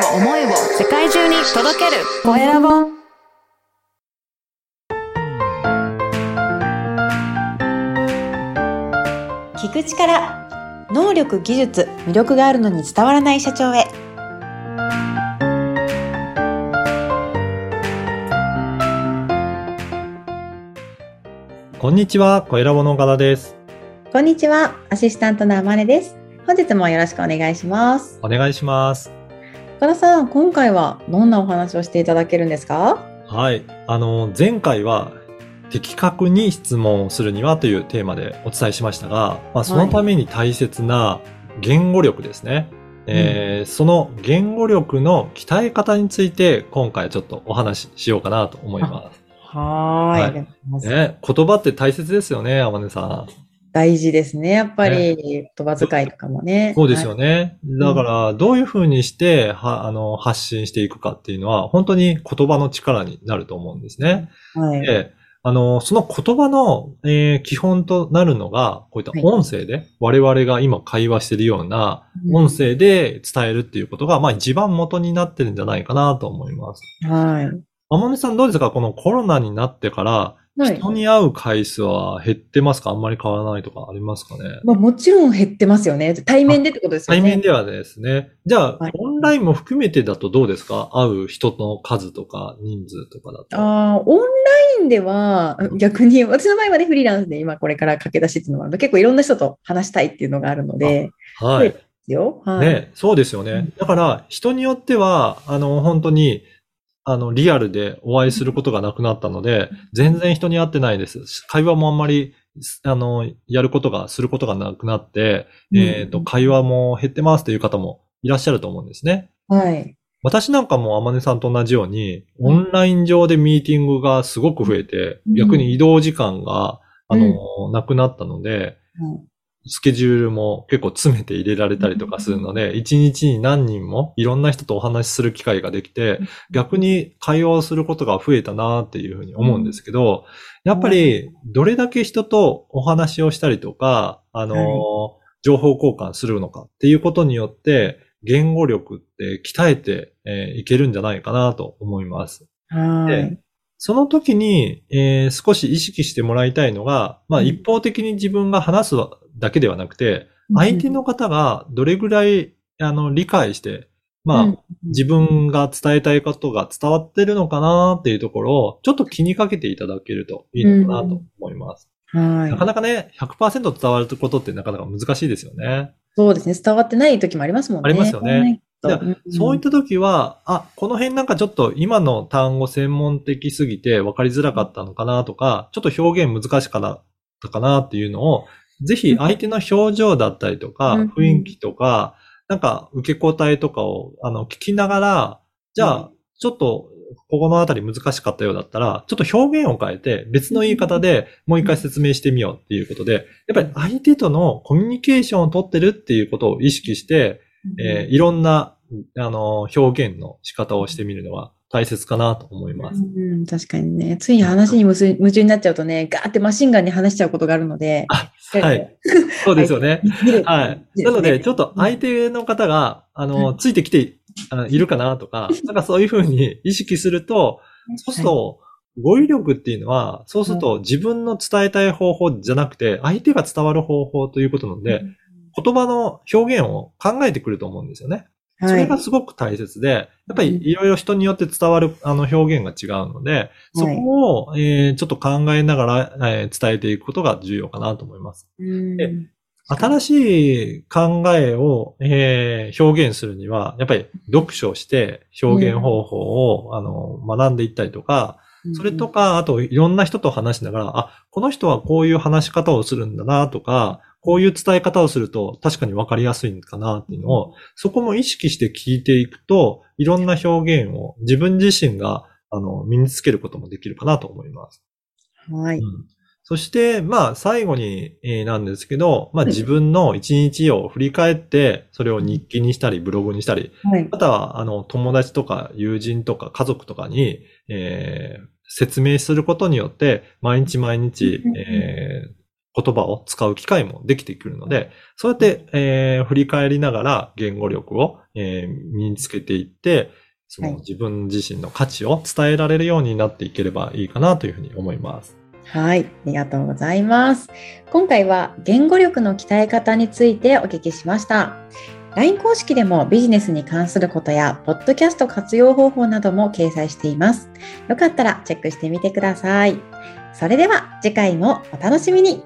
を思いを世界中に届ける。コエラボ聞く力能力技術魅力があるのに伝わらない社長へ。こんにちは、小ラボの岡田です。こんにちはアシスタントのあまねです。本日もよろしくお願いします。お願いします。岡田さん今回はどんなお話をしていただけるんですか？はい。あの、前回は、的確に質問をするにはというテーマでお伝えしましたが、まあ、そのために大切な言語力ですね。えーその言語力の鍛え方について今回ちょっとお話ししようかなと思います。ははいね、言葉って大切ですよね、天音さん。大事ですね。やっぱり言葉遣いとかもね。そうですよね。だから、どういうふうにして、は、あの、発信していくかっていうのは、本当に言葉の力になると思うんですね。はい、あの、その言葉の、えー基本となるのが、こういった音声で、我々が今会話しているような音声で伝えるっていうことが、まあ一番元になってるんじゃないかなと思います。はい。天音さんどうですか？このコロナになってから、はい人に会う回数は減ってますか？あんまり変わらないとかありますかね？まあ、もちろん減ってますよね。対面でってことですよね。対面ではですね。じゃあ、はいオンラインも含めてだとどうですか？会う人の数とか人数とかだと。ああ、オンラインでは逆に、私の場合はね、フリーランスで今これから駆け出しっていうのがあるので、結構いろんな人と話したいっていうのがあるので、はい。よ。はい。ね、そうですよねうん。だから、人によっては、あの、本当に、あの、リアルでお会いすることがなくなったので、全然人に会ってないです。会話もあんまり、あの、やることが、することがなくなって、えっと、会話も減ってますという方もいらっしゃると思うんですね。はい。私なんかも天音さんと同じように、オンライン上でミーティングがすごく増えて、うん。逆に移動時間が、あの、うなくなったので、うんスケジュールも結構詰めて入れられたりとかするので、一日に何人もいろんな人とお話しする機会ができて、逆に会話をすることが増えたなっていうふうに思うんですけど、やっぱりどれだけ人とお話をしたりとか、あの、は情報交換するのかっていうことによって、言語力って鍛えてえーいけるんじゃないかなと思います。はい。で。その時に、えー少し意識してもらいたいのが、まあうん。一方的に自分が話すだけではなくて、相手の方がどれぐらい、あの、理解して、まあ、うん自分が伝えたいことが伝わってるのかなっていうところを、ちょっと気にかけていただけるといいのかなと思います。はいなかなかね、100%伝わることってなかなか難しいですよね。そうですね。伝わってない時もありますもんね。ありますよねはい。じゃあそういった時は、あ、この辺なんかちょっと今の単語専門的すぎて分かりづらかったのかなとか、ちょっと表現難しかったかなっていうのを、ぜひ相手の表情だったりとか、うん雰囲気とか、なんか受け答えとかをあの聞きながら、じゃうあ、ちょっと、ここのあたり難しかったようだったら、ちょっと表現を変えて別の言い方でもう一回説明してみようっていうことで、やっぱり相手とのコミュニケーションを取ってるっていうことを意識して、えーいろんな、あの、表現の仕方をしてみるのは大切かなと思います。うん、確かにね。つい話に夢中になっちゃうとね、ガーってマシンガンに話しちゃうことがあるので。あ、はい。そうですよね。はい。なので、ちょっと相手の方が、あの、ついてきてあいるかなとか、なんかそういうふうに意識すると、そうすると、語彙力っていうのは、そうすると自分の伝えたい方法じゃなくて、相手が伝わる方法ということなので、言葉の表現を考えてくると思うんですよね。それがすごく大切で、やっぱりいろいろ人によって伝わるあの表現が違うので、そこを、えーちょっと考えながら、えー伝えていくことが重要かなと思います。うん。で新しい考えを、えー表現するには、やっぱり読書して表現方法を、あの学んでいったりとか、それと、か、あといろんな人と話しながら、あ、この人はこういう話し方をするんだなとか、こういう伝え方をすると確かにわかりやすいんかなっていうのを、そこも意識して聞いていくと、いろんな表現を自分自身が、あの、身につけることもできるかなと思います。はい。うんそして、まあ、最後に、えーなんですけど、まあ、はい自分の一日を振り返って、それを日記にしたり、ブログにしたり、はい。または、あの、友達とか友人とか家族とかに、えー説明することによって、毎日毎日うん、えー言葉を使う機会もできてくるので、そうやって、えー振り返りながら言語力を、えー身につけていって、そはいの自分自身の価値を伝えられるようになっていければいいかなというふうに思います。はい、ありがとうございます。今回は言語力の鍛え方についてお聞きしました。LINE 公式でもビジネスに関することや、ポッドキャスト活用方法なども掲載しています。よかったらチェックしてみてください。それでは次回もお楽しみに。